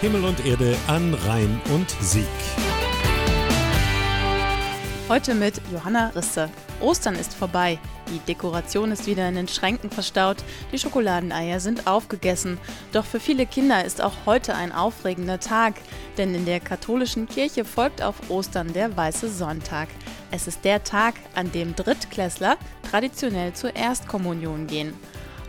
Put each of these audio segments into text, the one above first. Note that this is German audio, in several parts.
Himmel und Erde an Rhein und Sieg. Heute mit Johanna Risse. Ostern ist vorbei. Die Dekoration ist wieder in den Schränken verstaut, die Schokoladeneier sind aufgegessen. Doch für viele Kinder ist auch heute ein aufregender Tag, denn in der katholischen Kirche folgt auf Ostern der Weiße Sonntag. Es ist der Tag, an dem Drittklässler traditionell zur Erstkommunion gehen.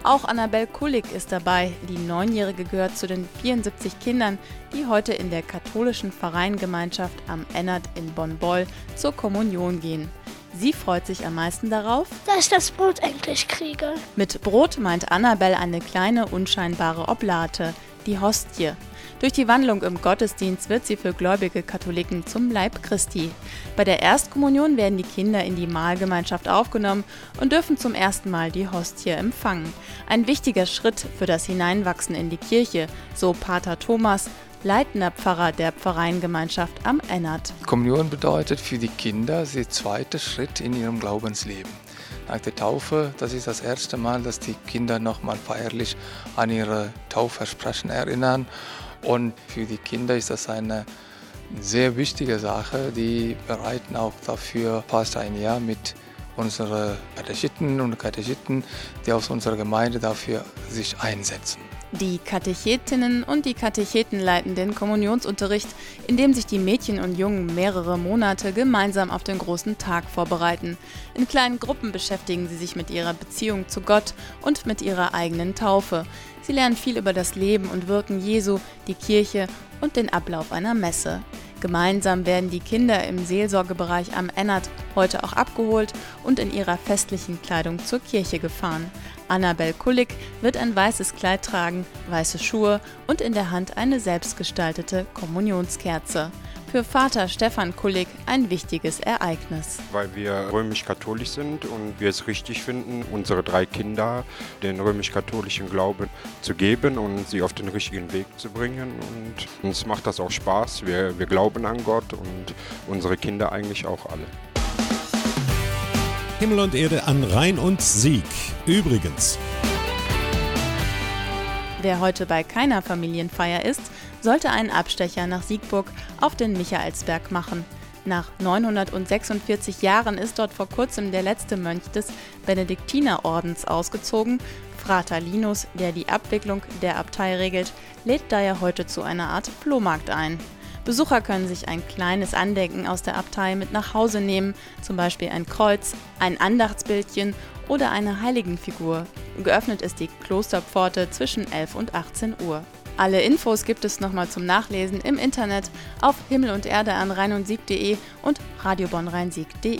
Auch Annabel Kulig ist dabei. Die Neunjährige gehört zu den 74 Kindern, die heute in der katholischen Vereingemeinschaft am Ennert in Bonn-Boll zur Kommunion gehen. Sie freut sich am meisten darauf, dass ich das Brot endlich kriege. Mit Brot meint Annabel eine kleine, unscheinbare Oblate, die Hostie. Durch die Wandlung im Gottesdienst wird sie für gläubige Katholiken zum Leib Christi. Bei der Erstkommunion werden die Kinder in die Mahlgemeinschaft aufgenommen und dürfen zum ersten Mal die Hostie empfangen. Ein wichtiger Schritt für das Hineinwachsen in die Kirche, so Pater Thomas, leitender Pfarrer der Pfarreiengemeinschaft am Ennert. Kommunion bedeutet für die Kinder der zweite Schritt in ihrem Glaubensleben. Nach der Taufe, das ist das erste Mal, dass die Kinder nochmal feierlich an ihre Taufversprechen erinnern und für die Kinder ist das eine sehr wichtige Sache. Die bereiten auch dafür fast ein Jahr mit unseren Katechiten und Katechiten, die aus unserer Gemeinde dafür sich einsetzen. Die Katechetinnen und die Katecheten leiten den Kommunionsunterricht, indem sich die Mädchen und Jungen mehrere Monate gemeinsam auf den großen Tag vorbereiten. In kleinen Gruppen beschäftigen sie sich mit ihrer Beziehung zu Gott und mit ihrer eigenen Taufe. Sie lernen viel über das Leben und Wirken Jesu, die Kirche und den Ablauf einer Messe. Gemeinsam werden die Kinder im Seelsorgebereich am Ennert heute auch abgeholt und in ihrer festlichen Kleidung zur Kirche gefahren. Annabel Kullig wird ein weißes Kleid tragen, weiße Schuhe und in der Hand eine selbstgestaltete Kommunionskerze für Vater Stefan Kullig ein wichtiges Ereignis. Weil wir römisch-katholisch sind und wir es richtig finden, unsere drei Kinder den römisch-katholischen Glauben zu geben und sie auf den richtigen Weg zu bringen. Und uns macht das auch Spaß. Wir, wir glauben an Gott und unsere Kinder eigentlich auch alle. Himmel und Erde an Rhein und Sieg. Übrigens. Wer heute bei keiner Familienfeier ist, sollte einen Abstecher nach Siegburg auf den Michaelsberg machen. Nach 946 Jahren ist dort vor kurzem der letzte Mönch des Benediktinerordens ausgezogen. Frater Linus, der die Abwicklung der Abtei regelt, lädt daher heute zu einer Art Flohmarkt ein. Besucher können sich ein kleines Andenken aus der Abtei mit nach Hause nehmen, zum Beispiel ein Kreuz, ein Andachtsbildchen oder eine Heiligenfigur. Geöffnet ist die Klosterpforte zwischen 11 und 18 Uhr. Alle Infos gibt es nochmal zum Nachlesen im Internet auf Himmel und Erde an rheinundsieg.de und radiobonnrheinsieg.de.